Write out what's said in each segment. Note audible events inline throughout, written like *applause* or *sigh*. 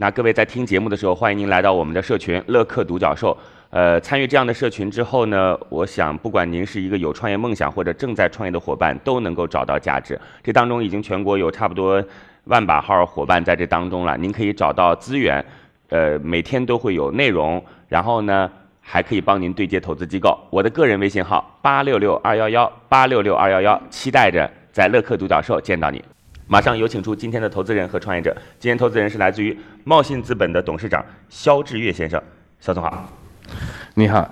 那各位在听节目的时候，欢迎您来到我们的社群乐客独角兽。呃，参与这样的社群之后呢，我想不管您是一个有创业梦想或者正在创业的伙伴，都能够找到价值。这当中已经全国有差不多万把号伙伴在这当中了，您可以找到资源，呃，每天都会有内容，然后呢，还可以帮您对接投资机构。我的个人微信号八六六二幺幺八六六二幺幺，期待着在乐客独角兽见到你。马上有请出今天的投资人和创业者。今天投资人是来自于茂信资本的董事长肖志月先生，肖总好。你好，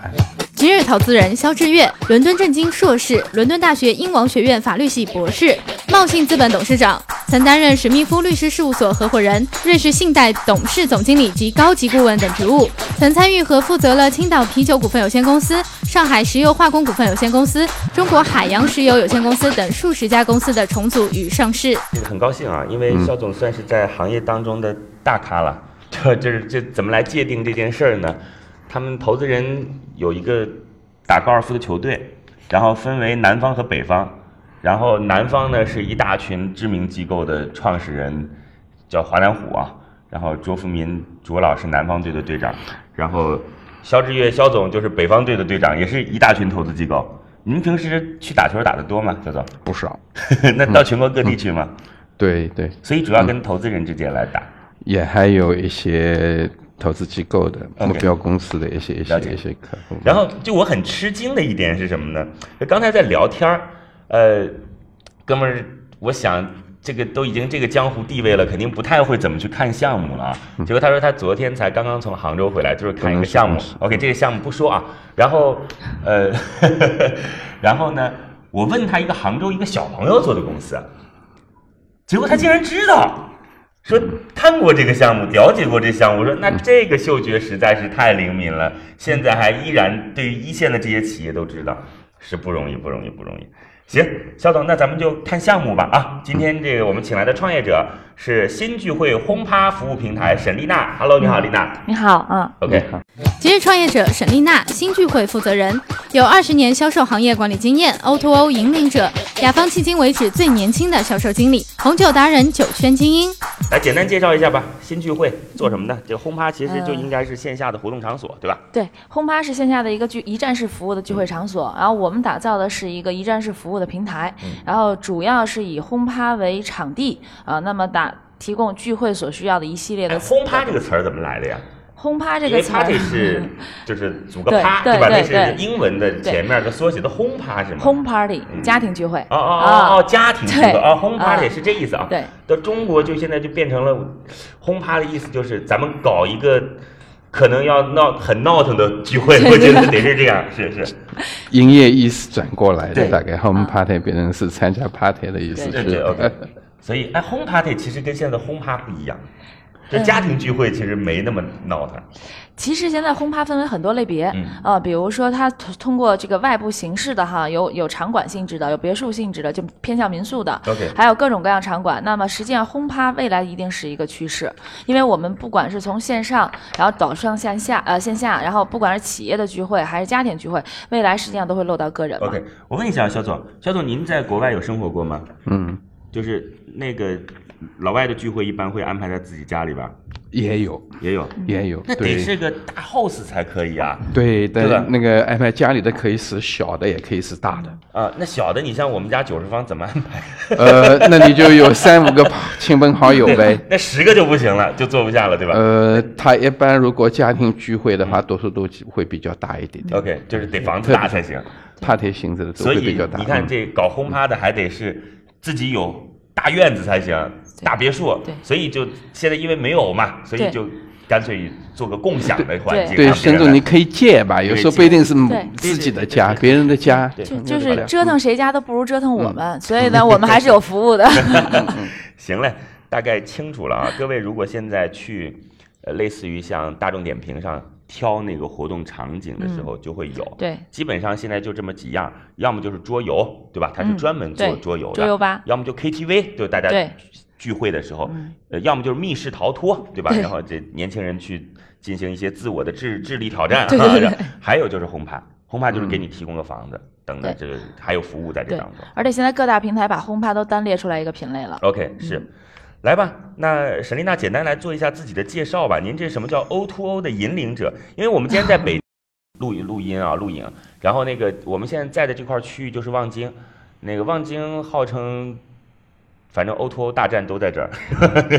今日投资人肖志月，伦敦政经硕士，伦敦大学英王学院法律系博士，茂信资本董事长，曾担任史密夫律师事务所合伙人、瑞士信贷董事总经理及高级顾问等职务，曾参与和负责了青岛啤酒股份有限公司、上海石油化工股份有限公司、中国海洋石油有限公司等数十家公司的重组与上市。这个很高兴啊，因为肖总算是在行业当中的大咖了。这这这怎么来界定这件事儿呢？他们投资人有一个打高尔夫的球队，然后分为南方和北方，然后南方呢是一大群知名机构的创始人，叫华南虎啊，然后卓福民卓老是南方队的队长，然后肖志月肖总就是北方队的队长，也是一大群投资机构。您平时去打球打得多吗，肖总？不少，*laughs* 那到全国各地去吗？对对，所以主要跟投资人之间来打。也还有一些投资机构的目标公司的一些一些一些客户。然后就我很吃惊的一点是什么呢？刚才在聊天儿，呃，哥们儿，我想这个都已经这个江湖地位了，肯定不太会怎么去看项目了啊。结果他说他昨天才刚刚从杭州回来，就是看一个项目。OK，这个项目不说啊。然后呃，*laughs* 然后呢，我问他一个杭州一个小朋友做的公司，结果他竟然知道。说看过这个项目，了解过这项目，我说那这个嗅觉实在是太灵敏了，现在还依然对于一线的这些企业都知道，是不容易，不容易，不容易。行，肖总，那咱们就看项目吧啊！今天这个我们请来的创业者是新聚会轰趴服务平台沈丽娜，Hello，你好，丽娜。你好，嗯，OK，今日创业者沈丽娜，新聚会负责人，有二十年销售行业管理经验，O2O 引领者，雅芳迄今为止最年轻的销售经理，红酒达人，酒圈精英。来简单介绍一下吧。新聚会做什么的？这个轰趴其实就应该是线下的活动场所，对吧？对，轰趴是线下的一个聚一站式服务的聚会场所，然后我们打造的是一个一站式服务的平台，然后主要是以轰趴为场地啊、那么打提供聚会所需要的一系列哎，的轰趴这个词儿怎么来的呀？轰趴这个词儿。party 是 *laughs* 就是组个趴，对吧？那是英文的前面的缩写的轰趴是吗？home party 家庭聚会。哦哦啊。哦哦，家庭聚会对。啊，home party 啊。是这意思啊。对，到中国就现在就变成了轰趴的意思，就是咱们搞一个可能要闹很闹腾的聚会，*laughs* 我觉得得是这样，是是，营业意思转过来大概 home party 变成是参加 party 的意思对对是。OK。所以哎，home party 其实跟现在的轰趴不一样，这家庭聚会其实没那么闹腾。其实现在轰趴分为很多类别，嗯呃，比如说它通通过这个外部形式的哈，有有场馆性质的，有别墅性质的，就偏向民宿的 OK 还有各种各样场馆。那么实际上轰趴未来一定是一个趋势，因为我们不管是从线上，然后导向线下，呃线下，然后不管是企业的聚会还是家庭聚会，未来实际上都会落到个人。OK，我问一下肖总，肖总您在国外有生活过吗？嗯，就是那个老外的聚会一般会安排在自己家里吧？也有也有，也有，那得是个大 house 才可以啊。对，对吧但那个安排家里的可以是小的，也可以是大的。啊，那小的你像我们家九十方怎么安排？呃，那你就有三五个亲朋好友呗。那十个就不行了，就坐不下了，对吧、呃，他一般如果家庭聚会的话，多数都会比较大一点点 o k 就是得房子大才行。，party 性质的都所以会比较大。你看嗯这搞轰趴的还得是自己有大院子才行，大别墅。对所以就现在因为没有嘛，所以就干脆做个共享的环境。对，让别人来甚至你可以借吧，有时候不一定是自己的家，别人的家。对就是折腾谁家都不如折腾我们，所以呢，*laughs* 我们还是有服务的。*laughs* 行嘞，大概清楚了啊。各位如果现在去，呃，类似于像大众点评上挑那个活动场景的时候就会有。嗯对，基本上现在就这么几样，要么就是桌游，对吧？它是嗯专门做桌游的，桌游吧。要么就 KTV，就大家对。聚会的时候，嗯。呃，要么就是密室逃脱，对吧？对。然后这年轻人去进行一些自我的智智力挑战，对对对。然后还有就是轰趴，轰趴就是给你提供个房子，等等，这个还有服务在这当中。而且现在各大平台把轰趴都单列出来一个品类了。OK，是，嗯来吧，那沈丽娜简单来做一下自己的介绍吧。您这什么叫 O to O 的引领者？因为我们今天在 *laughs* 北录录音啊，录影，然后那个我们现在在的这块区域就是望京，那个望京号称。反正 O to O 大战都在这儿，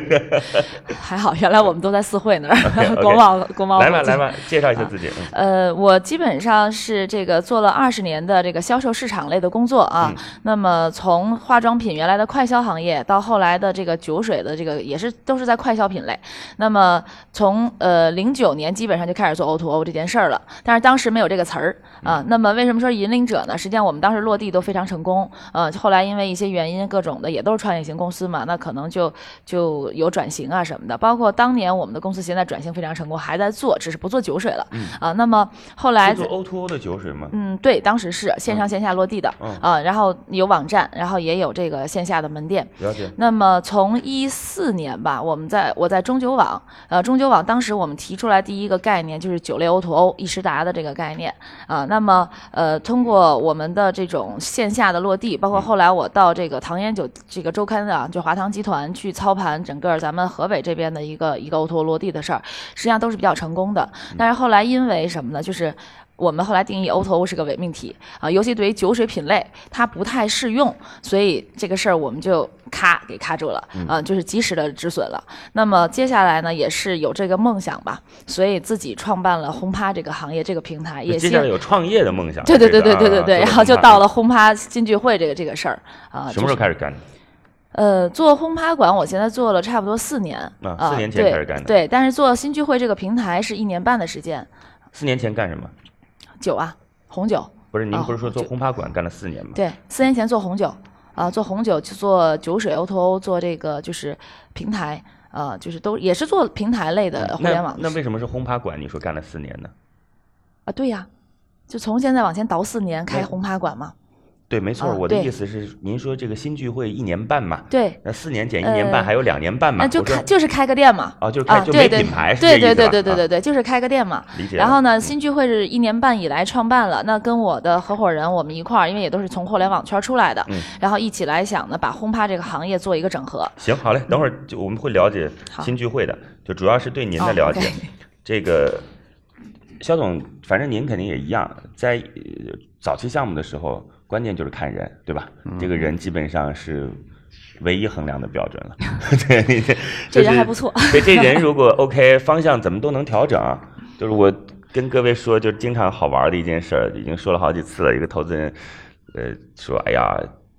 *laughs* 还好，原来我们都在四会那儿 *laughs* 国贸国贸。来吧来吧，介绍一下自己。嗯呃，我基本上是这个做了二十年的这个销售市场类的工作啊。嗯那么从化妆品原来的快消行业，到后来的这个酒水的这个也是都是在快消品类。那么从呃零九年基本上就开始做 O to O 这件事儿了，但是当时没有这个词儿啊。那么为什么说引领者呢？实际上我们当时落地都非常成功，呃，后来因为一些原因各种的也都是创业型公司嘛，那可能就就有转型啊什么的。包括当年我们的公司现在转型非常成功，还在做，只是不做酒水了、啊。那么后来做 O to O 的酒水吗？嗯，对，当时是线上线下落地的、嗯啊，然后有网站，然后也有这个线下的门店。了解。那么从一四年吧，我们在我在中酒网，呃，中酒网当时我们提出来第一个概念就是酒类 O to O 易时达的这个概念啊。那么呃，通过我们的这种线下的落地，包括后来我到这个唐烟酒这个周刊啊，就华堂集团去操盘整个咱们河北这边的一个一个 to O 落地的事儿，实际上都是比较成功的。但是后来因为什么呢？就是我们后来定义 to O 是个伪命题啊，尤其对于酒水品类，它不太适用，所以这个事儿我们就咔给卡住了啊，就是及时的止损了。那么接下来呢，也是有这个梦想吧，所以自己创办了轰趴这个行业这个平台，也希接下来有创业的梦想。对对对对对对对，然后就到了轰趴新聚会这个这个事儿啊。什么时候开始干的？呃，做轰趴馆，我现在做了差不多四年啊四年前对开始干的对，但是做新聚会这个平台是一年半的时间。四年前干什么？酒啊，红酒，不是您哦不是说做轰趴馆干了四年吗？对，四年前做红酒啊，做红酒就做酒水 O to O，做这个就是平台啊，就是都也是做平台类的互联网的那为什么是轰趴馆？你说干了四年呢？啊，对呀，就从现在往前倒四年开轰趴馆嘛，对，没错，啊我的意思是，您说这个新聚会一年半嘛，对，那四年减一年半呃还有两年半嘛，那就开就是开个店嘛。哦，就是开啊，就没品牌，是对对对对对对对，就是开个店嘛。理解。然后呢，新聚会是一年半以来创办了，那跟我的合伙人我们一块儿，因为也都是从互联网圈出来的，嗯然后一起来想呢，把轰趴这个行业做一个整合。行，好嘞，等会儿就我们会了解新聚会的，就主要是对您的哦了解。这个肖总，反正您肯定也一样，在呃早期项目的时候，关键就是看人，对吧？嗯这个人基本上是唯一衡量的标准了。*laughs* 对，你这这人还不错对，这人如果 OK，方向怎么都能调整。就是我跟各位说，就经常好玩的一件事儿，已经说了好几次了。一个投资人，呃，说，哎呀，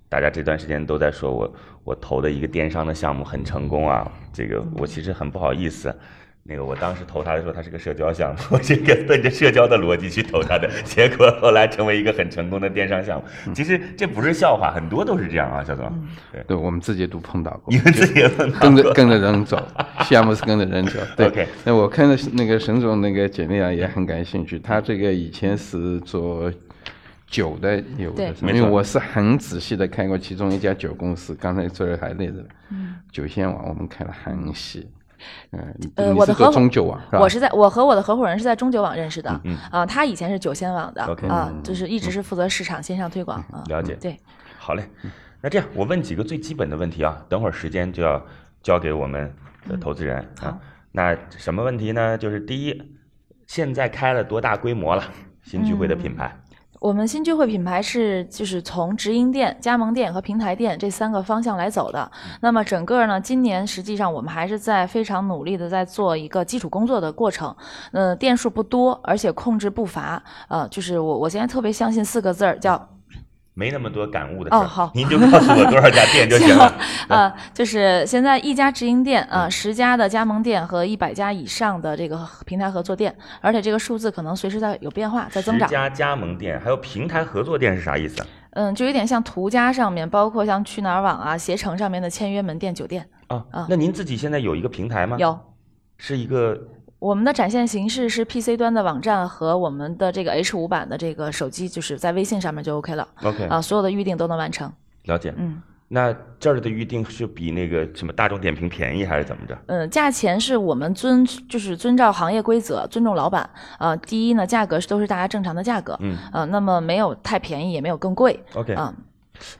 大家这段时间都在说我我投的一个电商的项目很成功啊，这个我其实很不好意思。那个我当时投他的时候，他是个社交项目，*laughs* 我这个奔着社交的逻辑去投他的，结果后来成为一个很成功的电商项目。其实这不是笑话，很多都是这样啊，小总。对，对，我们自己都碰到过你，们自己也碰到过跟着跟着人走，项目是跟着人走。*laughs* 对 OK 那我看到那个沈总那个简历啊，也很感兴趣。他这个以前是做酒的有对的，因为我是很仔细的看过其中一家酒公司，刚才这儿还列着，酒仙网我们看了很细。嗯，我的合伙中酒网？我是在我和我的合伙人是在中酒网认识的，嗯啊，他以前是酒仙网的啊，就是一直是负责市场线上推广啊。了解对，好嘞，那这样我问几个最基本的问题啊，等会儿时间就要交给我们的投资人、啊。那什么问题呢？就是第一，现在开了多大规模了？新聚会的品牌，我们新聚会品牌是就是从直营店、加盟店和平台店这三个方向来走的。那么整个呢，今年实际上我们还是在非常努力的在做一个基础工作的过程。呃，店数不多，而且控制步伐。呃，就是我我现在特别相信四个字儿叫没那么多感悟的事儿，哦好您就告诉我多少家店就行了。*laughs* 呃，就是现在一家直营店啊，十、家的加盟店和一百家以上的这个平台合作店，而且这个数字可能随时在有变化，在增长。十家加盟店，还有平台合作店是啥意思啊？嗯，就有点像途家上面，包括像去哪儿网啊、携程上面的签约门店、酒店啊啊那您自己现在有一个平台吗？，有。是一个我们的展现形式是 PC 端的网站和我们的这个 H 五版的这个手机，就是在微信上面就 OK 了 OK，啊，所有的预定都能完成。了解。嗯那这儿的预定是比那个什么大众点评便宜还是怎么着？嗯，价钱是我们遵就是遵照行业规则，尊重老板。呃，第一呢，价格是都是大家正常的价格。嗯呃，那么没有太便宜，也没有更贵。，OK。啊、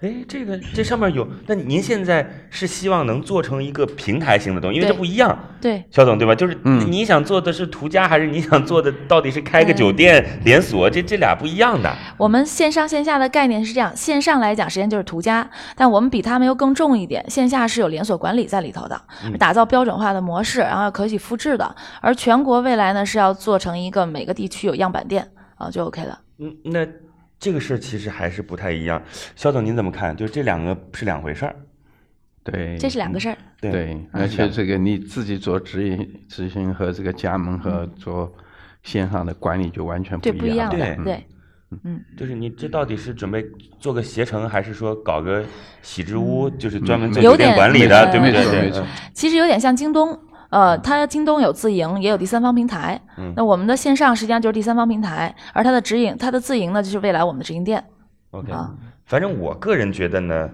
哎，这个这上面有，那您现在是希望能做成一个平台型的东西，因为这不一样。对，肖总对吧？就是嗯你想做的是途家，还是你想做的到底是开个酒店连锁？这这俩不一样的。我们线上线下的概念是这样，线上来讲实际上就是途家，但我们比他们又更重一点，线下是有连锁管理在里头的，打造标准化的模式，然后可以复制的。而全国未来呢是要做成一个每个地区有样板店啊，就 OK 了。嗯，那这个事儿其实还是不太一样。肖总您怎么看？就是这两个是两回事儿。对，这是两个事儿。对对，而且这个你自己做直营、执行和这个加盟和做线上的管理就完全，不一样一样，对嗯，就是你这到底是准备做个携程，还是说搞个喜之屋，就是专门做嗯酒店管理的，对对？对。其实有点像京东，呃，它京东有自营，也有第三方平台。嗯那我们的线上实际上就是第三方平台，而它的直营，它的自营呢，就是未来我们的直营店。OK，啊反正我个人觉得呢，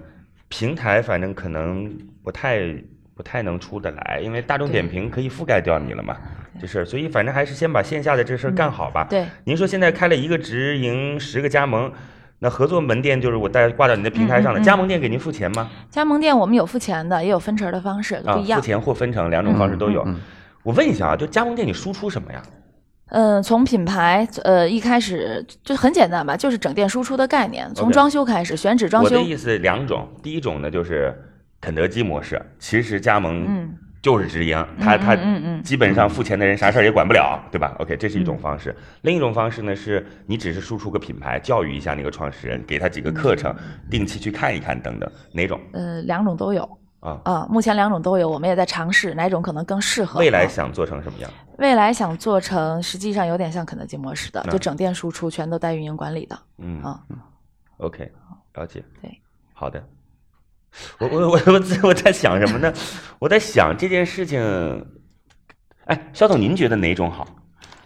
平台反正可能不太不太能出得来，因为大众点评可以覆盖掉你了嘛，这事儿，所以反正还是先把线下的这事儿干好吧。对，您说现在开了一个直营，十个加盟，那合作门店就是我带挂到你的平台上的，嗯嗯嗯加盟店给您付钱吗？加盟店我们有付钱的，也有分成的方式，啊，不一样付。钱或分成两种方式都有。我问一下啊，就加盟店你输出什么呀？嗯，从品牌呃一开始就很简单吧，就是整店输出的概念，从装修开始，选址装修。我的意思两种，第一种呢就是肯德基模式，其实加盟嗯就是直营，他他嗯嗯嗯基本上付钱的人啥事儿也管不了，对吧？OK，这是一嗯种方式。另一种方式呢是你只是输出个品牌，教育一下那个创始人，给他几个课程，定期去看一看等等，哪种呃，两种都有啊？啊，目前两种都有，我们也在尝试哪种可能更适合。未来啊想做成什么样？未来想做成，实际上有点像肯德基模式的，嗯就整店输出全都带运营管理的嗯啊。，OK，了解。对，好的。我我我我我在想什么呢？我在想这件事情。哎，肖总，您觉得哪种好？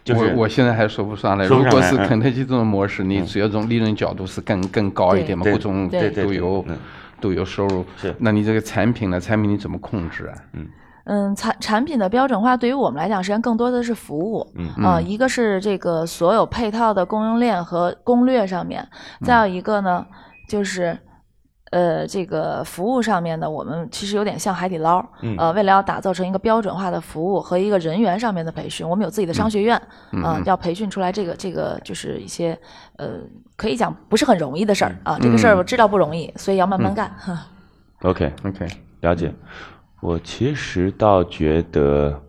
就是我我现在还说不上来。如果是肯德基这种模式，你只要从利润角度是更更高一点嘛，对各种对对都有嗯都有收入。是那你这个产品呢？产品你怎么控制啊？嗯，产产品的标准化对于我们来讲，实际上更多的是服务。嗯啊、一个是这个所有配套的供应链和攻略上面，再有一个呢，就是。呃，这个服务上面呢，我们其实有点像海底捞，嗯呃，为了要打造成一个标准化的服务和一个人员上面的培训，我们有自己的商学院，嗯、要培训出来这个这个就是一些呃，可以讲不是很容易的事儿啊，这个事儿我知道不容易，所以要慢慢干。*laughs* OK，OK，了解。我其实倒觉得，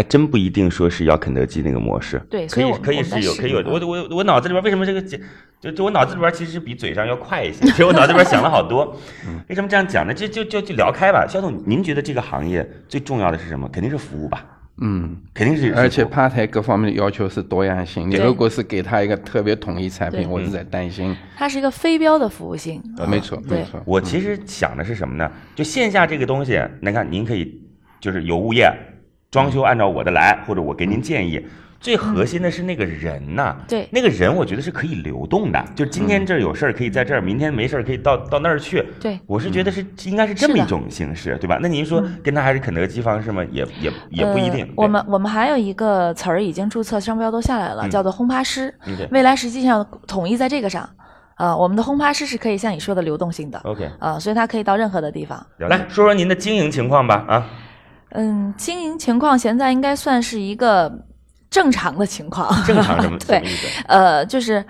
还真不一定说是要肯德基那个模式。对可以可以是有可以有。试我我我脑子里边为什么这个就就我脑子里边其实比嘴上要快一些，其实我脑子里边想了好多。*laughs* 为什么这样讲呢？就就就就聊开吧。肖总，您觉得这个行业最重要的是什么？肯定是服务吧，嗯，肯定是。而且是服务趴台各方面的要求是多样性。你如果是给他一个特别统一产品，我是在担心。它是一个非标的服务性，呃没错，没错。我其实想的是什么呢？就线下这个东西，您看，您可以就是有物业装修，按照我的来，或者我给您建议。最核心的是那个人呐、对那个人我觉得是可以流动的，就今天这儿有事儿可以在这儿，明天没事儿可以到到那儿去。对我是觉得是应该是这么一种形式，对吧？那您说跟他还是肯德基方式吗？也也也不一定。呃。我们我们还有一个词儿已经注册商标都下来了，嗯叫做轰趴师。未来实际上统一在这个上，啊、我们的轰趴师是可以像你说的流动性的，OK，啊、所以它可以到任何的地方。来说说您的经营情况吧啊。嗯，经营情况现在应该算是一个正常的情况。正常 *laughs* 什么什对？呃，就是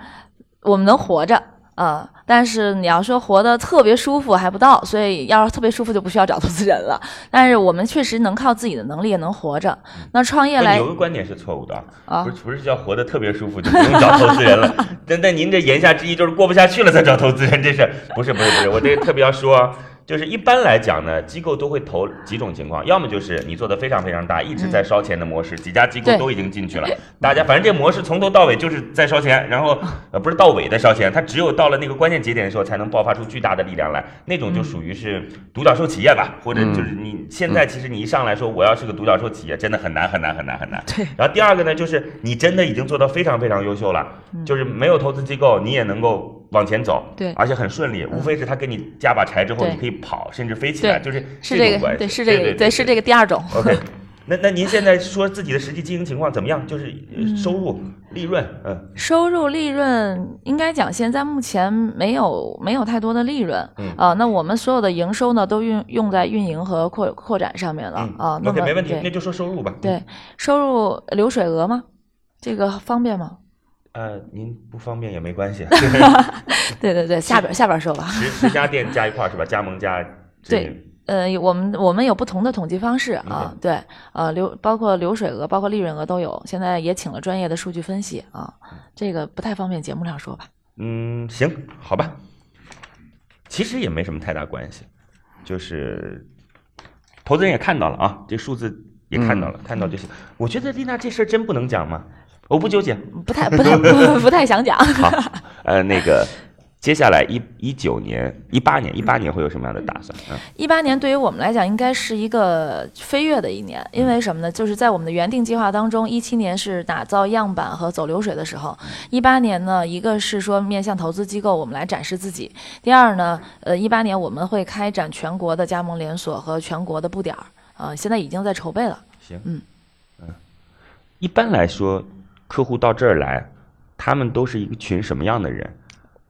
我们能活着。啊、但是你要说活得特别舒服还不到，所以要是特别舒服就不需要找投资人了。但是我们确实能靠自己的能力也能活着。那创业来不有个观点是错误的啊不是不是叫活得特别舒服就不用找投资人了。*laughs* 但但您这言下之意就是过不下去了才找投资人，这是不是不是不是？我这个特别要说啊，就是一般来讲呢，机构都会投几种情况，要么就是你做的非常非常大，一直在烧钱的模式，几家机构都已经进去了，*laughs* 大家反正这模式从头到尾就是在烧钱，然后 *laughs* 呃不是到尾的烧钱，它只有到了那个关键节点的时候才能爆发出巨大的力量来，那种就属于是独角兽企业吧，或者就是你现在其实你一上来说我要是个独角兽企业，真的很难很难很难很难。对。然后第二个呢，就是你真的已经做到非常非常优秀了，就是没有投资机构，你也能够往前走，对而且很顺利，无非是他给你加把柴之后，你可以跑，甚至飞起来，就是是这个，对，是这个，对对，是这个第二种。*laughs* OK，那那您现在说自己的实际经营情况怎么样？就是呃收入、利润，嗯收入利润应该讲，现在目前没有没有太多的利润，嗯啊，那我们所有的营收呢，都运用在运营和扩扩展上面了嗯啊。，OK，没问题，那就说收入吧。对，收入流水额吗？这个方便吗？呃，您不方便也没关系，*laughs* 对对对，下边下边说吧。十十家店加一块是吧？加盟加 *laughs* 对呃，我们我们有不同的统计方式嗯啊，对，呃，流包括流水额，包括利润额都有。现在也请了专业的数据分析啊，这个不太方便节目上说吧。嗯，行，好吧。其实也没什么太大关系，就是投资人也看到了啊，这数字也看到了，看到就行。我觉得丽娜这事儿真不能讲吗？我不纠结。不太不太不 *laughs* 不太想讲。*laughs* 好，呃，那个接下来一一九年、一八年、一八年会有什么样的打算？嗯一八年对于我们来讲应该是一个飞跃的一年，因为什么呢？就是在我们的原定计划当中，一七年是打造样板和走流水的时候，一八年呢，一个是说面向投资机构，我们来展示自己；第二呢，呃，一八年我们会开展全国的加盟连锁和全国的布点儿，呃，现在已经在筹备了。行，嗯嗯，一般来说，客户到这儿来，他们都是一个群什么样的人？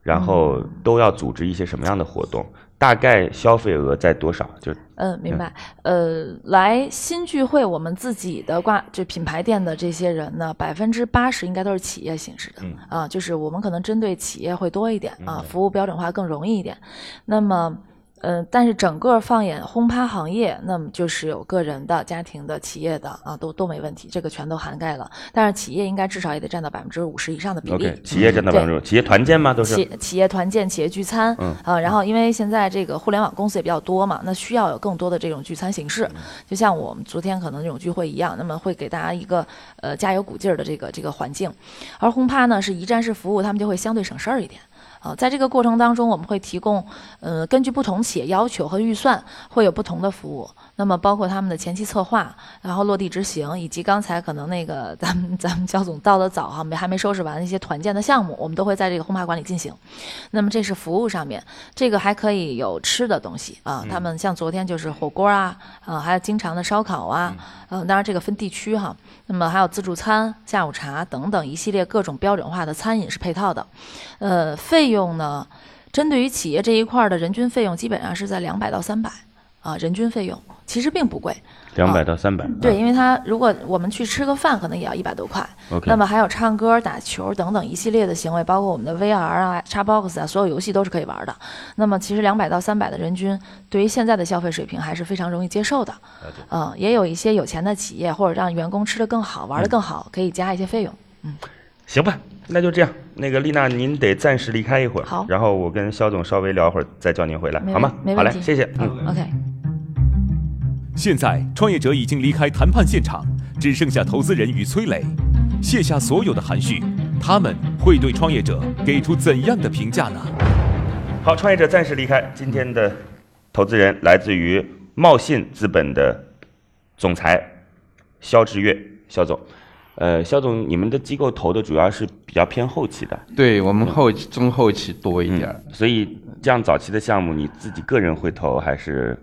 然后都要组织一些什么样的活动？大概消费额在多少？就嗯，明白。呃，来新聚会，我们自己的挂就品牌店的这些人呢，百分之八十应该都是企业形式的、嗯啊，就是我们可能针对企业会多一点啊嗯，服务标准化更容易一点。那么。嗯，但是整个放眼轰趴行业，那么就是有个人的、家庭的、企业的啊，都都没问题，这个全都涵盖了。但是企业应该至少也得占到百分之五十以上的比例。OK，企业占到百分之五，企业团建吗？都是企企业团建、企业聚餐，嗯啊，然后因为现在这个互联网公司也比较多嘛，那需要有更多的这种聚餐形式，嗯就像我们昨天可能这种聚会一样，那么会给大家一个呃加油鼓劲儿的这个这个环境，而轰趴呢是一站式服务，他们就会相对省事儿一点。啊，在这个过程当中，我们会提供，呃，根据不同企业要求和预算，会有不同的服务。那么包括他们的前期策划，然后落地执行，以及刚才可能那个咱们咱们焦总到的早哈，没还没收拾完的一些团建的项目，我们都会在这个轰趴馆里进行。那么这是服务上面，这个还可以有吃的东西啊，他们像昨天就是火锅啊，啊，还有经常的烧烤啊，嗯、当然这个分地区哈。那么还有自助餐、下午茶等等一系列各种标准化的餐饮是配套的，呃，费用呢，针对于企业这一块儿的人均费用基本上是在两百到三百啊，人均费用其实并不贵。两百到三百。对，因为它如果我们去吃个饭，可能也要一百多块。OK 那么还有唱歌、打球等等一系列的行为，包括我们的 VR 啊、Xbox 啊，所有游戏都是可以玩的。那么其实两百到三百的人均，对于现在的消费水平还是非常容易接受的。嗯，也有一些有钱的企业或者让员工吃得更好、玩得更好，可以加一些费用。嗯行吧，那就这样。那个丽娜，您得暂时离开一会儿，好然后我跟肖总稍微聊会儿，再叫您回来，好吗好嘞，谢谢。嗯。OK。现在，创业者已经离开谈判现场，只剩下投资人与崔磊。卸下所有的含蓄，他们会对创业者给出怎样的评价呢？好，创业者暂时离开。今天的投资人来自于茂信资本的总裁肖志月，肖总。呃，肖总，你们的机构投的主要是比较偏后期的，对我们后期中后期多一点儿，所以这样早期的项目，你自己个人会投还是？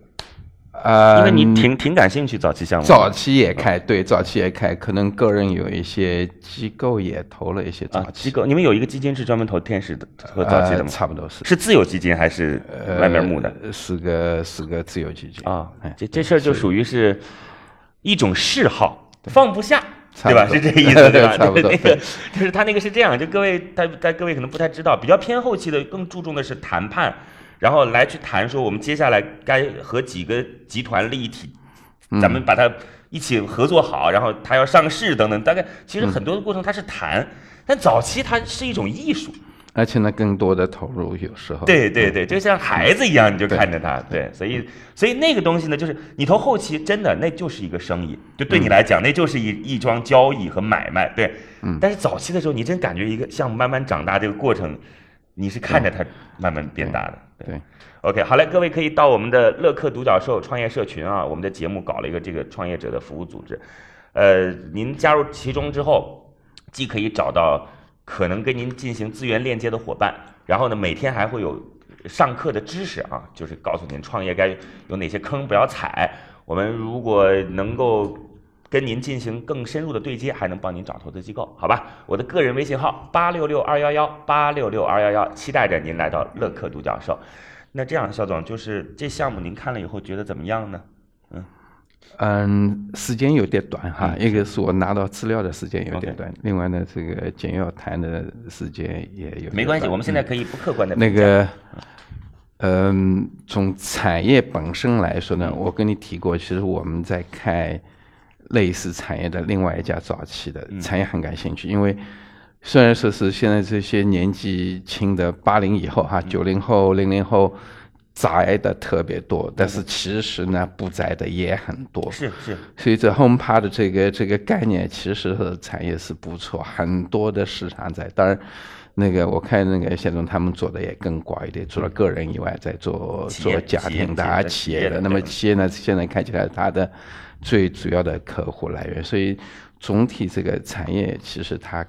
呃，因为你挺挺感兴趣早期项目。早期也开，对，早期也开，可能个人有一些机构也投了一些早啊，期机构，你们有一个基金是专门投天使的和早期的呃吗？差不多是是自有基金还是外面募的？呃是个是个自有基金啊哎，这这事儿就属于是一种嗜好，放不下，差对吧？是这个意思，*laughs* 对吧？那个 *laughs* 就是他那个是这样，就各位，大大各位可能不太知道，比较偏后期的更注重的是谈判，然后来去谈说我们接下来该和几个集团利益体，嗯咱们把它一起合作好，然后它要上市等等，大概其实很多的过程它是谈，但早期它是一种艺术。而且呢，更多的投入有时候。对对对，就像孩子一样，你就看着他。对，所以所以那个东西呢，就是你投后期，真的那就是一个生意，就对你来讲，那就是一一桩交易和买卖。对，嗯但是早期的时候，你真感觉一个项目慢慢长大这个过程，你是看着它慢慢变大的。对，OK，好嘞，各位可以到我们的乐客独角兽创业社群啊，我们的节目搞了一个这个创业者的服务组织，呃，您加入其中之后，既可以找到可能跟您进行资源链接的伙伴，然后呢，每天还会有上课的知识啊，就是告诉您创业该有哪些坑不要踩。我们如果能够跟您进行更深入的对接，还能帮您找投资机构，好吧？我的个人微信号八六六二幺幺八六六二幺幺，期待着您来到乐客独角兽。那这样，肖总，就是这项目您看了以后觉得怎么样呢？嗯，时间有点短哈，嗯。一个是我拿到资料的时间有点短，另外呢，这个简要谈的时间也有没关系，我们现在可以不客观的那个，嗯，从产业本身来说呢，我跟你提过，其实我们在看类似产业的另外一家早期的产业很感兴趣，因为虽然说是现在这些年纪轻的八零以后哈，九零后、零零后宅的特别多，但是其实呢不宅的也很多。是是，所以这 HomePod 的这个这个概念，其实和产业是不错，很多的市场在。当然，那个我看那个谢总他们做的也更广一点，除了个人以外，在做做家庭的啊、企业的。那么企业呢，现在看起来它的最主要的客户来源，所以总体这个产业其实它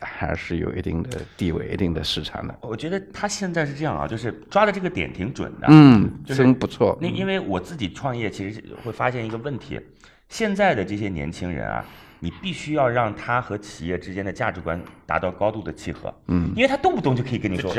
还是有一定的地位、一定的市场的。我觉得他现在是这样啊，就是抓的这个点挺准的。嗯，就是真不错。那因为我自己创业，其实会发现一个问题，现在的这些年轻人啊，你必须要让他和企业之间的价值观达到高度的契合。嗯，因为他动不动就可以跟你说。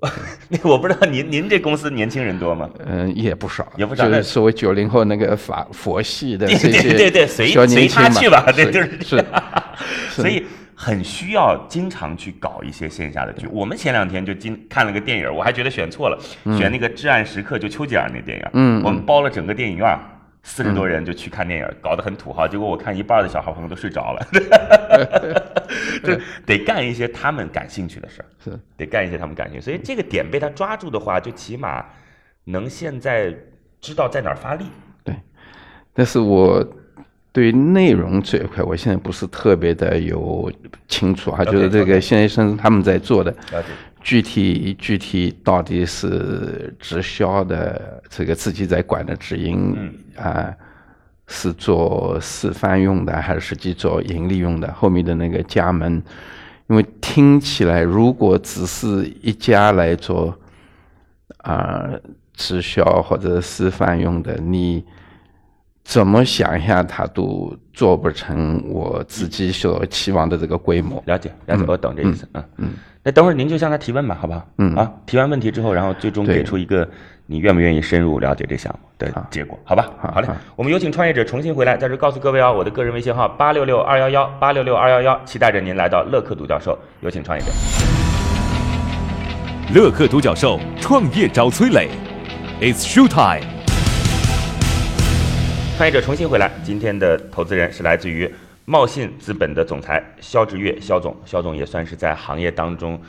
*laughs* 那个我不知道您您这公司年轻人多吗？嗯，也不少，也不少那就是所谓九零后那个法佛系的对这些对对对，随随他去吧，对，是就是是，*laughs* 所以很需要经常去搞一些线下的剧。我们前两天就今看了个电影，我还觉得选错了，选那个《至暗时刻》就丘吉尔那电影，嗯我们包了整个电影院。四十多人就去看电影，搞得很土豪。结果我看一半的小孩朋友都睡着了，*laughs* 就得干一些他们感兴趣的事儿，是得干一些他们感兴趣。所以这个点被他抓住的话，就起码能现在知道在哪儿发力。对但是我对于内容这一块，我现在不是特别的有清楚啊，就是这个现在是他们在做的，具体具体到底是直销的这个自己在管的直营嗯。啊、是做示范用的，还是实际做盈利用的？后面的那个加盟，因为听起来如果只是一家来做啊、直销或者示范用的，你怎么想一下，他都做不成我自己所期望的这个规模。了解，了解，我懂这意思。嗯嗯，那等会儿您就向他提问吧，好不好？嗯啊，提完问题之后，然后最终给出一个你愿不愿意深入了解这项目的结果，好吧？好嘞我们有请创业者重新回来，在这告诉各位啊，我的个人微信号八六六二幺幺八六六二幺幺，期待着您来到乐客独角兽，有请创业者。乐客独角兽创业找崔磊，It's show time。创业者重新回来，今天的投资人是来自于茂信资本的总裁肖志月，肖总，肖总也算是在行业当中。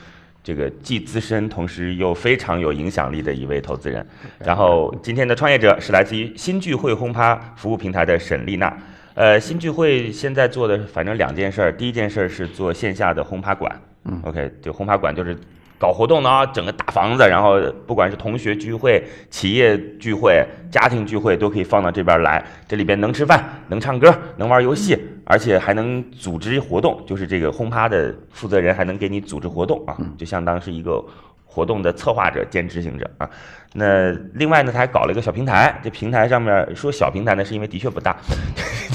这个既资深，同时又非常有影响力的一位投资人。然后今天的创业者是来自于新聚会轰趴服务平台的沈丽娜。呃，新聚会现在做的反正两件事儿，第一件事儿是做线下的轰趴馆。嗯，OK，就轰趴馆就是搞活动的啊，整个大房子，然后不管是同学聚会、企业聚会、家庭聚会，都可以放到这边来。这里边能吃饭、能唱歌、能玩游戏，而且还能组织活动，就是这个轰趴的负责人还能给你组织活动啊，就相当是一个活动的策划者兼执行者啊。那另外呢，他还搞了一个小平台，这平台上面说小平台呢，是因为的确不大，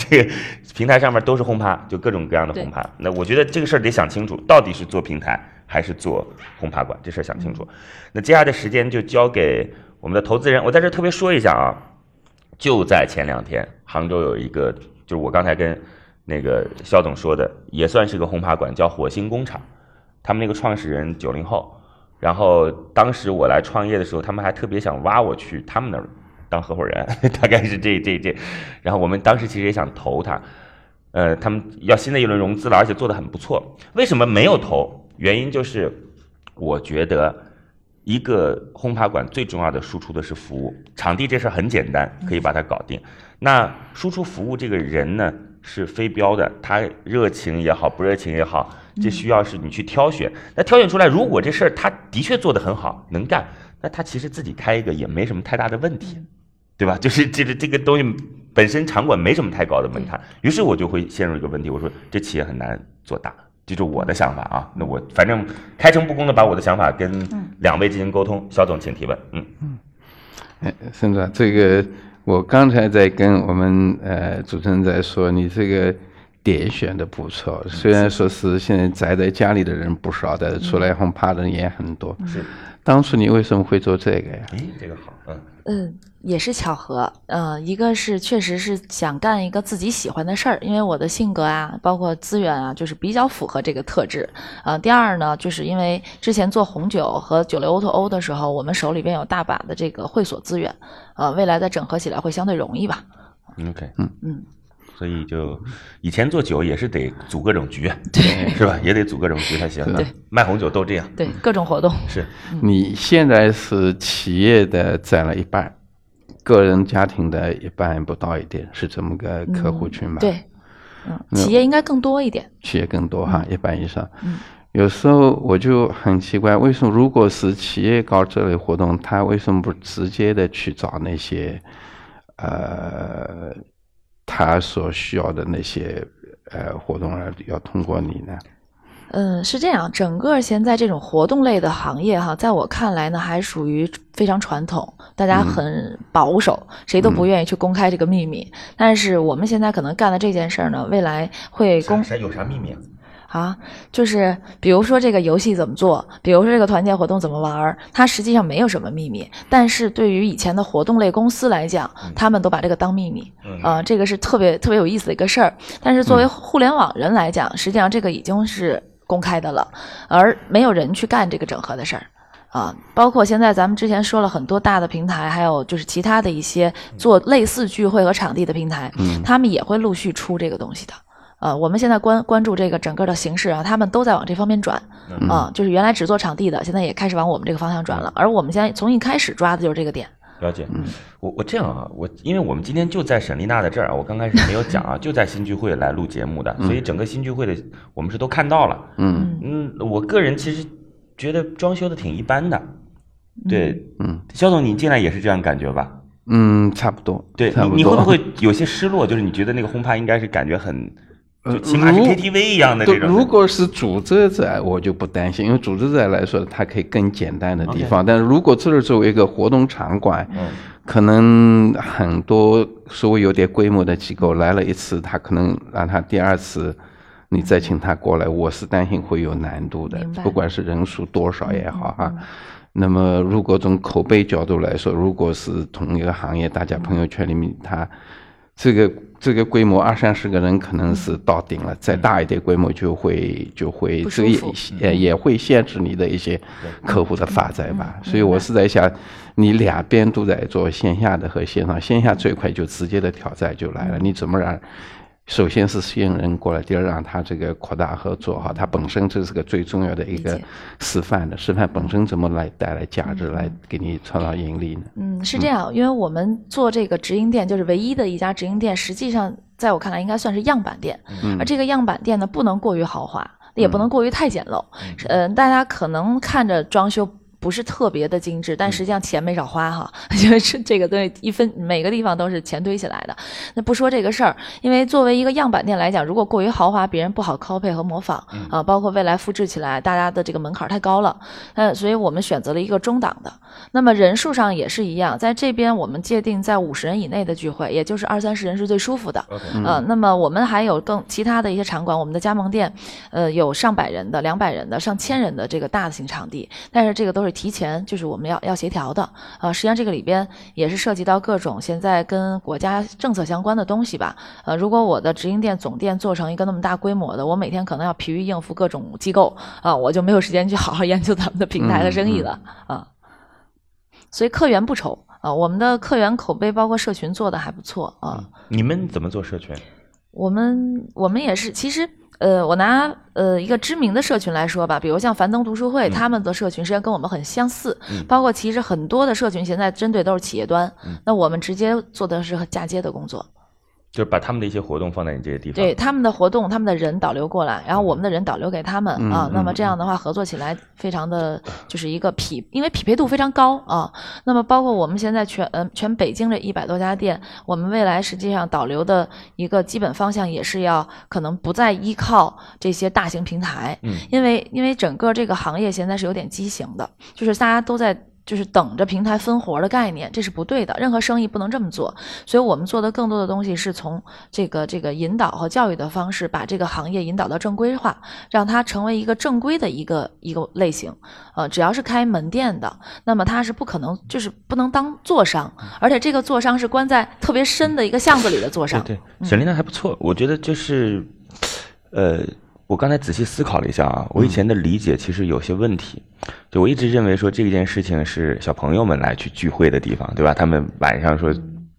这个平台上面都是轰趴，就各种各样的轰趴。那我觉得这个事儿得想清楚，到底是做平台还是做轰趴馆，这事儿想清楚。那接下来的时间就交给我们的投资人，我在这特别说一下啊，就在前两天，杭州有一个，就是我刚才跟那个肖总说的，也算是个轰趴馆，叫火星工厂。他们那个创始人九零后，然后当时我来创业的时候，他们还特别想挖我去他们那儿当合伙人，*laughs* 大概是这这这。然后我们当时其实也想投他，呃，他们要新的一轮融资了，而且做的很不错。为什么没有投？原因就是我觉得一个轰趴馆最重要的输出的是服务，场地这事儿很简单，可以把它搞定。那输出服务这个人呢是非标的，他热情也好，不热情也好，这需要是你去挑选。那挑选出来，如果这事儿他的确做得很好，能干，那他其实自己开一个也没什么太大的问题。对吧？*laughs* 就是这个这个东西本身场馆没什么太高的门槛，于是我就会陷入一个问题，我说这企业很难做大，这就是我的想法啊。那我反正开诚布公的把我的想法跟两位进行沟通。肖总，请提问。嗯，哎，孙总，这个我刚才在跟我们呃主持人在说，你这个点选的不错，虽然说是现在宅在家里的人不少，但是出来轰趴的人也很多。是，当初你为什么会做这个呀？哎，这个好，嗯。嗯，也是巧合。嗯，一个是确实是想干一个自己喜欢的事儿，因为我的性格啊，包括资源啊，就是比较符合这个特质。呃，第二呢，就是因为之前做红酒和酒类 O to O 的时候，我们手里边有大把的这个会所资源，呃，未来再整合起来会相对容易吧。OK，嗯嗯。所以就以前做酒也是得组各种局，对，是吧？也得组各种局才行。对，卖红酒都这样。对，各种活动是。你现在是企业的占了一半，个人家庭的一半不到一点，是这么个客户群吗？对，嗯，企业应该更多一点。企业更多哈，一半以上。嗯，有时候我就很奇怪，为什么如果是企业搞这类活动，他为什么不直接的去找那些，呃？他所需要的那些呃活动啊，要通过你呢？嗯，是这样。整个现在这种活动类的行业哈，在我看来呢，还属于非常传统，大家很保守，谁都不愿意去公开这个秘密。但是我们现在可能干的这件事儿呢，未来会公有啥秘密？啊，就是比如说这个游戏怎么做，比如说这个团建活动怎么玩儿，它实际上没有什么秘密。但是对于以前的活动类公司来讲，他们都把这个当秘密，啊，这个是特别特别有意思的一个事儿。但是作为互联网人来讲，实际上这个已经是公开的了，而没有人去干这个整合的事儿，啊，包括现在咱们之前说了很多大的平台，还有就是其他的一些做类似聚会和场地的平台，他们也会陆续出这个东西的。呃，我们现在关关注这个整个的形势啊，他们都在往这方面转，啊，就是原来只做场地的，现在也开始往我们这个方向转了。而我们现在从一开始抓的就是这个点。了解，我我这样啊，我因为我们今天就在沈丽娜的这儿，我刚开始没有讲啊，*laughs* 就在新聚会来录节目的，所以整个新聚会的我们是都看到了。嗯嗯，我个人其实觉得装修的挺一般的，对，嗯，肖总你进来也是这样感觉吧？嗯，差不多。对，你你会不会有些失落？就是你觉得那个轰趴应该是感觉很。就起码是 KTV 一样的这种。如果是组织者，我就不担心，因为组织者来说，它可以更简单的地方。但是如果这是作为一个活动场馆，可能很多稍微有点规模的机构来了一次，他可能让他第二次，你再请他过来，我是担心会有难度的，不管是人数多少也好哈。那么如果从口碑角度来说，如果是同一个行业，大家朋友圈里面他。这个这个规模二三十个人可能是到顶了，再大一点规模就会就会这也也也会限制你的一些客户的发展吧。所以我是在想，你两边都在做线下的和线上，线下最快就直接的挑战就来了，你怎么让？首先是吸引人过来，第二让他这个扩大合作哈，它本身这是个最重要的一个示范的示范本身怎么来带来价值，来给你创造盈利呢？嗯，是这样，因为我们做这个直营店，就是唯一的一家直营店，实际上在我看来应该算是样板店，而这个样板店呢，不能过于豪华，也不能过于太简陋，嗯，大家可能看着装修。不是特别的精致，但实际上钱没少花哈，因为这这个东西一分每个地方都是钱堆起来的。那不说这个事儿，因为作为一个样板店来讲，如果过于豪华，别人不好 copy 和模仿啊，包括未来复制起来，大家的这个门槛太高了。嗯，所以我们选择了一个中档的。那么人数上也是一样，在这边我们界定在五十人以内的聚会，也就是二三十人是最舒服的。呃，那么我们还有更其他的一些场馆，我们的加盟店，呃，有上百人的、两百人的、上千人的这个大型场地，但是这个都是。提前就是我们要要协调的啊，实际上这个里边也是涉及到各种现在跟国家政策相关的东西吧。呃，如果我的直营店总店做成一个那么大规模的，我每天可能要疲于应付各种机构啊，我就没有时间去好好研究咱们的平台的生意了啊。所以客源不愁啊，我们的客源口碑包括社群做的还不错啊。你们怎么做社群？我们我们也是，其实。呃，我拿呃一个知名的社群来说吧，比如像樊登读书嗯。会，他们的社群实际上跟我们很相似，包括其实很多的社群现在针对都是企业端，嗯。那我们直接做的是嫁接的工作，就是把他们的一些活动放在你这些地方。对他们的活动，他们的人导流过来，然后我们的人导流给他们、嗯啊，那么嗯这样的话合作起来非常的就是一个匹，因为匹配度非常高啊。那么包括我们现在全呃全北京这一百多家店，我们未来实际上导流的一个基本方向也是要可能不再依靠这些大型平台，嗯因为因为整个这个行业现在是有点畸形的，就是大家都在。就是等着平台分活的概念，这是不对的。任何生意不能这么做，所以我们做的更多的东西是从这个这个引导和教育的方式，把这个行业引导到正规化，让它成为一个正规的一个一个类型。呃，只要是开门店的，那么它是不可能就是不能当座商，而且这个座商是关在特别深的一个巷子里的座商。对对，沈丽娜还不错，我觉得就是，呃，我刚才仔细思考了一下啊，我以前的理解其实有些问题，就我一直认为说这件事情是小朋友们来去聚会的地方，对吧？他们晚上说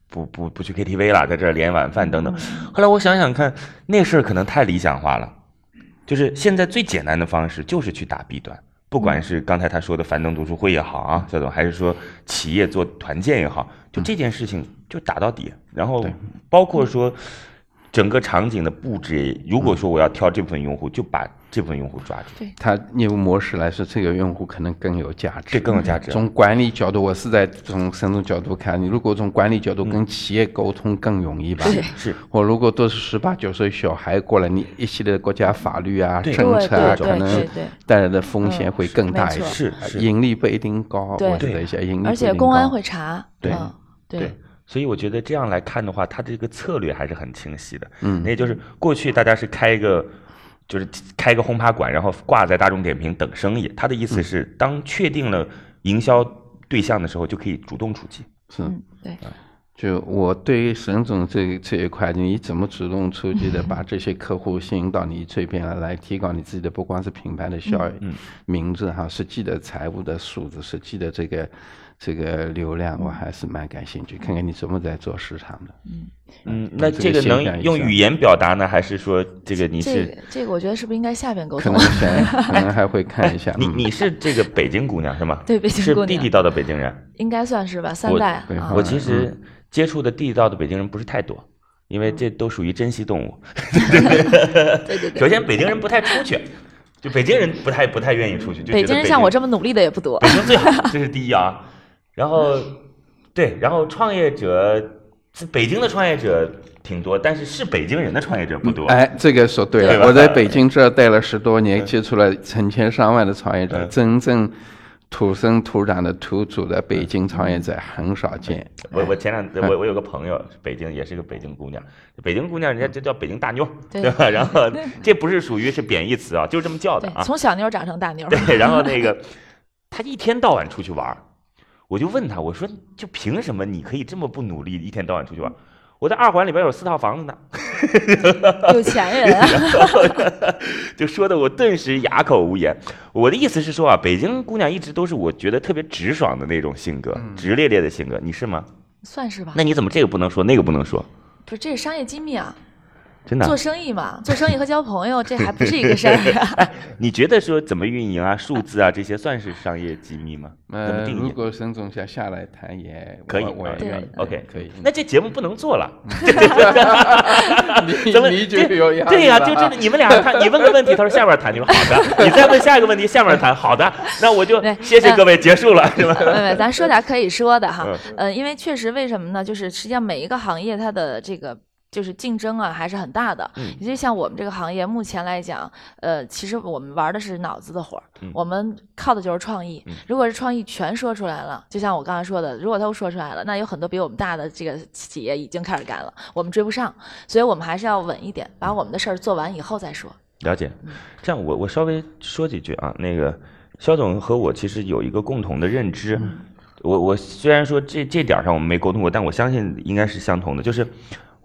不不不去 KTV 了，在这儿连晚饭等等。后来我想想看，那事儿可能太理想化了，就是现在最简单的方式就是去打 B 端。不管是刚才他说的樊登读书会也好啊，肖总，还是说企业做团建也好，就这件事情就打到底，然后包括说整个场景的布置，如果说我要挑这部分用户，就把这部分用户抓住，对。它业务模式来说，这个用户可能更有价值，这更有价值。从管理角度，我是在从深度角度看，你如果从管理角度跟企业沟通更容易吧？对是。我如果都是十八九岁小孩过来，你一系列的国家法律啊、政策啊，可能带来的风险会更大一些。是是。盈利不一定高，对。我觉得一下盈利不一定高，而且公安会查。对。嗯对。对，所以我觉得这样来看的话，它这个策略还是很清晰的。嗯那也就是过去大家是开一个，就是开一个轰趴馆，然后挂在大众点评等生意。他的意思是，当确定了营销对象的时候，就可以主动出击。是。嗯对。就我对于沈总这这一块，你怎么主动出击的 *laughs* 把这些客户吸引到你这边来，来提高你自己的不光是品牌的效益、嗯名字哈，实际的财务的数字，实际的这个这个流量，我还是蛮感兴趣，看看你怎么在做市场的。嗯嗯，那这个能用语言表达呢，还是说这个你是这个这个，我觉得是不是应该下边沟通可能？*laughs* 先可能还会看一下，你嗯你是这个北京姑娘是吗？*laughs* 对北京是姑娘地地道的北京人。应该算是吧，三代啊我其实接触的地道的北京人不是太多，因为这都属于珍稀动物。*laughs* 对对对。首先，北京人不太出去，就北京人不太不太愿意出去，就北京人像我这么努力的也不多北。京最好，这是第一啊。然后，对，然后创业者，北京的创业者挺多，但是是北京人的创业者不多。哎，这个说对了。我在北京这儿待了十多年，接触了成千上万的创业者，嗯真正土生土长的土著的北京创业者很少见。我我前两我我有个朋友，北京也是个北京姑娘，北京姑娘人家就叫北京大妞，对对吧？*laughs* 然后这不是属于是贬义词啊，就这么叫的啊，。从小妞长成大妞。对，然后那个他一天到晚出去玩儿，我就问他，我说就凭什么你可以这么不努力，一天到晚出去玩？我在二环里边有四套房子呢，*laughs* 有钱人啊，*laughs* 就说的我顿时哑口无言。我的意思是说啊，北京姑娘一直都是我觉得特别直爽的那种性格，直咧咧的性格，你是吗？算是吧。那你怎么这个不能说，那个不能说？不是，这是商业机密啊，真的啊、做生意嘛，做生意和交朋友这还不是一个 *laughs* 事儿啊。你觉得说怎么运营啊、数字啊这些算是商业机密吗？怎么呃，定义？如果沈总想下来谈也可以我我也愿意。OK，可以。那这节目不能做了。*laughs* 你怎么你就这有压力对呀、了就这你们俩看，你问个问题，他说下面谈，你说好的，你再问下一个问题，下面谈，好的，那我就谢谢各位，结束了，是吧？没没，咱说点可以说的哈嗯。呃，因为确实为什么呢？就是实际上每一个行业它的这个。就是竞争啊，还是很大的。嗯也就像我们这个行业，目前来讲，呃，其实我们玩的是脑子的活儿，嗯我们靠的就是创意。如果是创意全说出来了，就像我刚才说的，如果都说出来了，那有很多比我们大的这个企业已经开始干了，我们追不上，所以我们还是要稳一点，把我们的事儿做完以后再说。了解，这样我我稍微说几句啊，那个肖总和我其实有一个共同的认知，我我虽然说这这点上我们没沟通过，但我相信应该是相同的，就是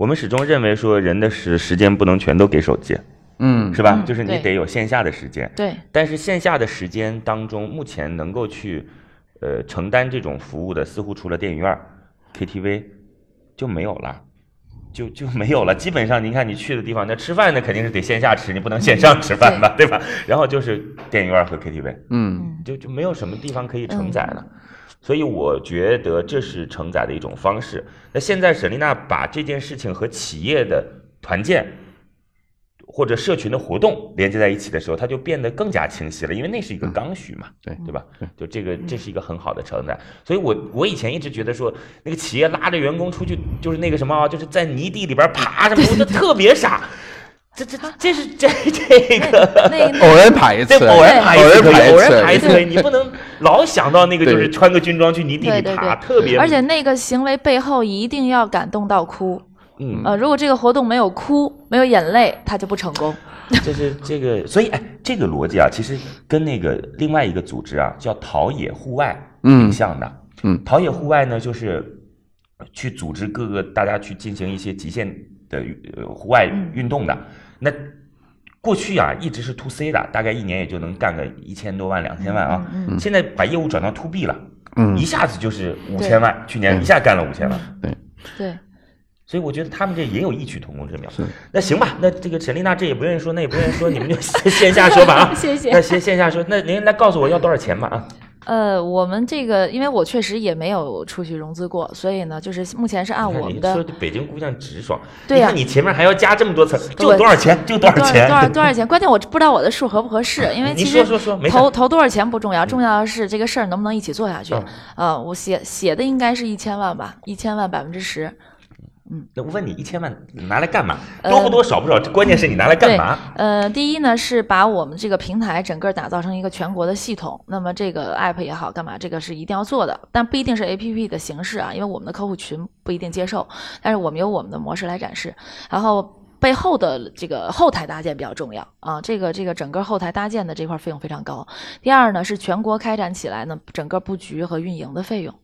我们始终认为说人的时时间不能全都给手机，嗯，是吧？嗯就是你对得有线下的时间，对，但是线下的时间当中，目前能够去呃承担这种服务的，似乎除了电影院儿、KTV 就没有了。就就没有了。基本上，您看你去的地方，那吃饭那肯定是得线下吃，你不能线上吃饭吧，对吧？然后就是电影院和 KTV，嗯，就就没有什么地方可以承载了。所以我觉得这是承载的一种方式。那现在沈丽娜把这件事情和企业的团建或者社群的活动连接在一起的时候，它就变得更加清晰了，因为那是一个刚需嘛，对对吧？就这个这是一个很好的承载。所以我我以前一直觉得说，那个企业拉着员工出去就是那个什么啊，就是在泥地里边爬什么，我觉得特别傻。这这这是这这个。那偶然排一次对，，偶然排一次，偶偶然然爬一次你不能老想到那个就是穿个军装去泥地里对对爬，特别。而且那个行为背后一定要感动到哭。嗯，呃，如果这个活动没有哭，没有眼泪，它就不成功。*laughs* 这是这个，所以哎，这个逻辑啊，其实跟那个另外一个组织啊，叫陶冶户外，嗯挺像的。嗯陶冶户外呢，就是去组织各个大家去进行一些极限的呃户外运动的。那过去啊，一直是 to C 的，大概一年也就能干个一千多万、两千万啊。嗯现在把业务转到 to B 了，嗯一下子就是五千万，去年一下干了五千万。对对，所以我觉得他们这也有异曲同工之妙是。那行吧，那这个沈丽娜这也不愿意说，那也不愿意说，你们就 *laughs* 线下说吧啊。谢谢那线线下说，那您来告诉我要多少钱吧啊？呃，我们这个，因为我确实也没有出去融资过，所以呢，就是目前是按我们的你说这北京姑娘直爽，对呀你你前面还要加这么多词，就多少钱？就多少多钱？多少 *laughs* 多少钱？关键我不知道我的数合不合适，因为其实说说说，没。投投多少钱不重要，重要的是这个事儿能不能一起做下去。嗯呃，我写写的应该是一千万吧，一千万百分之十。那我问你，一千万拿来干嘛？呃多不多，少不少？关键是你拿来干嘛？呃，第一呢是把我们这个平台整个打造成一个全国的系统。那么这个 app 也好，干嘛这个是一定要做的，但不一定是 app 的形式啊，因为我们的客户群不一定接受。但是我们有我们的模式来展示，然后。背后的这个后台搭建比较重要啊，这个这个整个后台搭建的这块费用非常高。第二呢是全国开展起来呢，整个布局和运营的费用。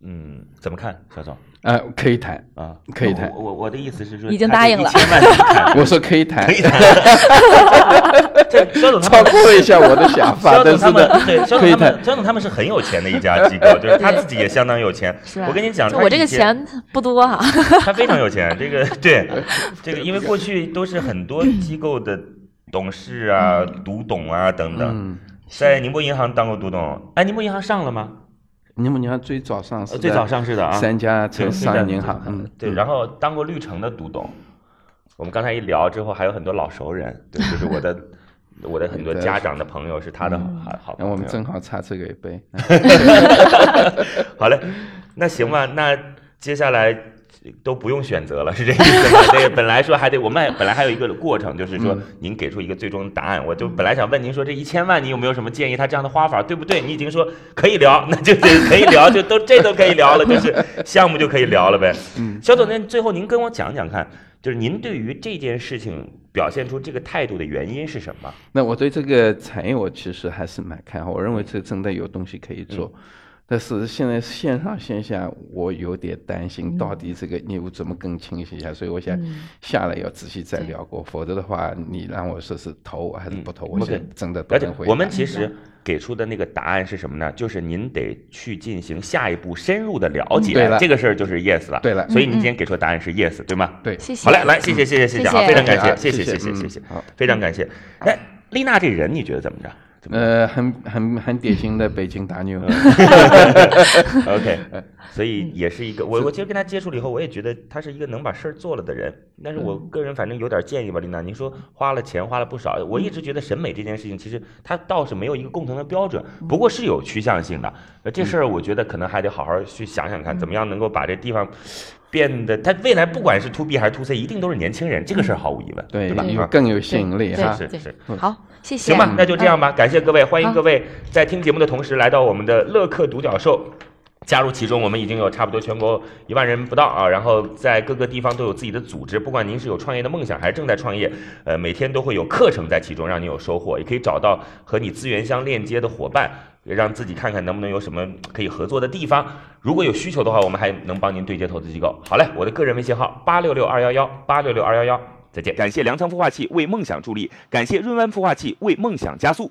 嗯，怎么看，小总呃，可以谈，啊？可以谈我我我的意思是说，已经答应了一千万你看我说可以谈可，以谈。*laughs* 这肖总他们超过了一下我的想法，肖总他但是呢，们对肖可以谈总他们，肖总他们是很有钱的一家机构，就是他自己也相当有钱。*laughs* 我跟你讲，就我这个钱不多哈、*laughs* 他非常有钱，这个对，这个因为过去都是很多机构的董事啊、独董啊等等，嗯，在宁波银行当过独董。哎，宁波银行上了吗？你们你看最早上市最早上市的啊，三家对城商业银行，嗯，对，嗯然后当过绿城的独董。我们刚才一聊之后，还有很多老熟人，对，就是我的 *laughs* 我的很多家长的朋友是他的好好朋友。那我们正好差这个一杯，*laughs* 好嘞，那行吧，那接下来都不用选择了，*laughs* 是这意思吗？这个本来说还得，我们本来还有一个过程，就是说嗯您给出一个最终答案。我就本来想问您说，这一千万你有没有什么建议？他这样的花法对不对？你已经说可以聊，那就是可以聊，就都这都可以聊了，就是 *laughs* 项目就可以聊了呗。嗯，肖总，那最后您跟我讲讲看，就是您对于这件事情表现出这个态度的原因是什么？那我对这个产业我其实还是蛮看好，我认为这真的有东西可以做。但是现在线上线下，我有点担心，到底这个业务怎么更清晰一下？所以我想下来要仔细再聊过，否则的话，你让我说是投还是不投，我真的不能回。我们其实给出的那个答案是什么呢？就是您得去进行下一步深入的了解。对了，这个事儿就是 yes 了。对了，所以你今天给出的答案是 yes 对吗？对，谢谢。好嘞，来，谢谢谢谢谢谢啊，非常感谢，谢谢谢谢谢谢，非常感谢。哎，丽娜这人你觉得怎么着？呃，很很很典型的北京大妞。*laughs* OK，所以也是一个我我其实跟他接触了以后，我也觉得他是一个能把事儿做了的人。但是我个人反正有点建议吧，丽娜，您说花了钱花了不少，我一直觉得审美这件事情其实它倒是没有一个共同的标准，不过是有趋向性的。呃这事儿我觉得可能还得好好去想想看，怎么样能够把这地方变得，它未来不管是 to B 还是 to C，一定都是年轻人，这个事儿毫无疑问，对吧？，啊有更有吸引力对哈。对是是。好，谢谢。行吧，那就这样吧，感谢各位，欢迎各位在听节目的同时来到我们的乐客独角兽。加入其中，我们已经有差不多全国一万人不到啊，然后在各个地方都有自己的组织，不管您是有创业的梦想还是正在创业，呃，每天都会有课程在其中，让你有收获，也可以找到和你资源相链接的伙伴，让自己看看能不能有什么可以合作的地方。如果有需求的话，我们还能帮您对接投资机构。好嘞，我的个人微信号八六六二幺幺八六六二幺幺，再见。感谢粮仓孵化器为梦想助力，感谢润湾孵化器为梦想加速。